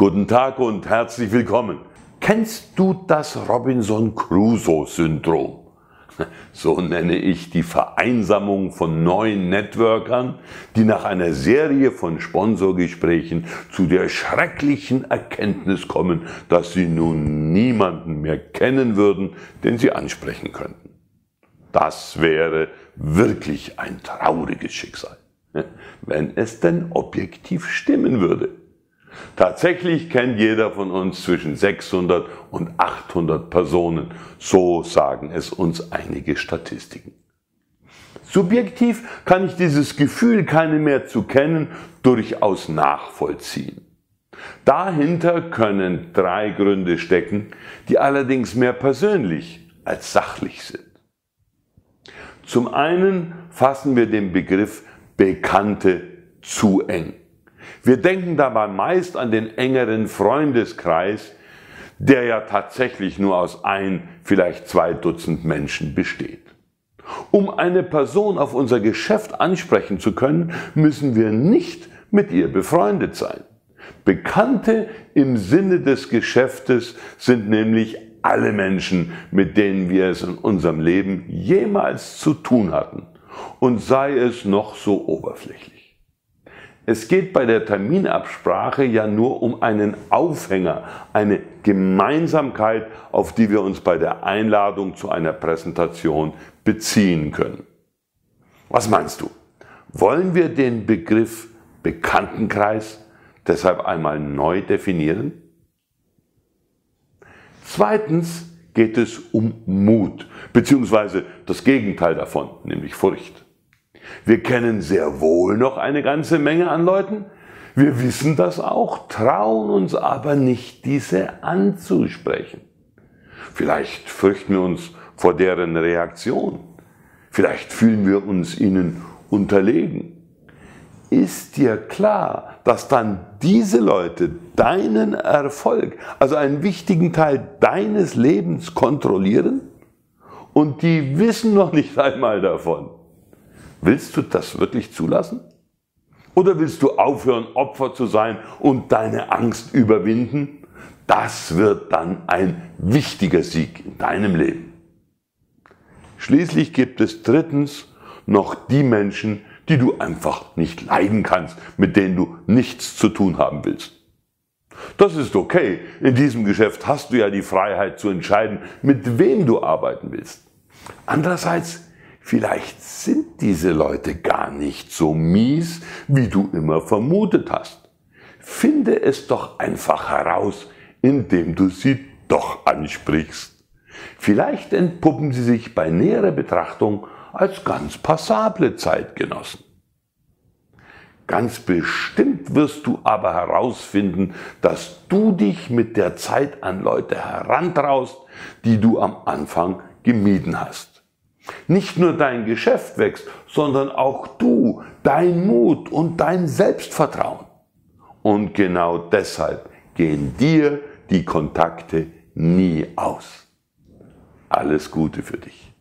Guten Tag und herzlich willkommen. Kennst du das Robinson Crusoe-Syndrom? So nenne ich die Vereinsamung von neuen Networkern, die nach einer Serie von Sponsorgesprächen zu der schrecklichen Erkenntnis kommen, dass sie nun niemanden mehr kennen würden, den sie ansprechen könnten. Das wäre wirklich ein trauriges Schicksal, wenn es denn objektiv stimmen würde. Tatsächlich kennt jeder von uns zwischen 600 und 800 Personen. So sagen es uns einige Statistiken. Subjektiv kann ich dieses Gefühl, keine mehr zu kennen, durchaus nachvollziehen. Dahinter können drei Gründe stecken, die allerdings mehr persönlich als sachlich sind. Zum einen fassen wir den Begriff Bekannte zu eng. Wir denken dabei meist an den engeren Freundeskreis, der ja tatsächlich nur aus ein, vielleicht zwei Dutzend Menschen besteht. Um eine Person auf unser Geschäft ansprechen zu können, müssen wir nicht mit ihr befreundet sein. Bekannte im Sinne des Geschäftes sind nämlich alle Menschen, mit denen wir es in unserem Leben jemals zu tun hatten, und sei es noch so oberflächlich. Es geht bei der Terminabsprache ja nur um einen Aufhänger, eine Gemeinsamkeit, auf die wir uns bei der Einladung zu einer Präsentation beziehen können. Was meinst du? Wollen wir den Begriff Bekanntenkreis deshalb einmal neu definieren? Zweitens geht es um Mut, beziehungsweise das Gegenteil davon, nämlich Furcht. Wir kennen sehr wohl noch eine ganze Menge an Leuten. Wir wissen das auch, trauen uns aber nicht, diese anzusprechen. Vielleicht fürchten wir uns vor deren Reaktion. Vielleicht fühlen wir uns ihnen unterlegen. Ist dir klar, dass dann diese Leute deinen Erfolg, also einen wichtigen Teil deines Lebens kontrollieren? Und die wissen noch nicht einmal davon. Willst du das wirklich zulassen? Oder willst du aufhören, Opfer zu sein und deine Angst überwinden? Das wird dann ein wichtiger Sieg in deinem Leben. Schließlich gibt es drittens noch die Menschen, die du einfach nicht leiden kannst, mit denen du nichts zu tun haben willst. Das ist okay. In diesem Geschäft hast du ja die Freiheit zu entscheiden, mit wem du arbeiten willst. Andererseits Vielleicht sind diese Leute gar nicht so mies, wie du immer vermutet hast. Finde es doch einfach heraus, indem du sie doch ansprichst. Vielleicht entpuppen sie sich bei näherer Betrachtung als ganz passable Zeitgenossen. Ganz bestimmt wirst du aber herausfinden, dass du dich mit der Zeit an Leute herantraust, die du am Anfang gemieden hast. Nicht nur dein Geschäft wächst, sondern auch du, dein Mut und dein Selbstvertrauen. Und genau deshalb gehen dir die Kontakte nie aus. Alles Gute für dich.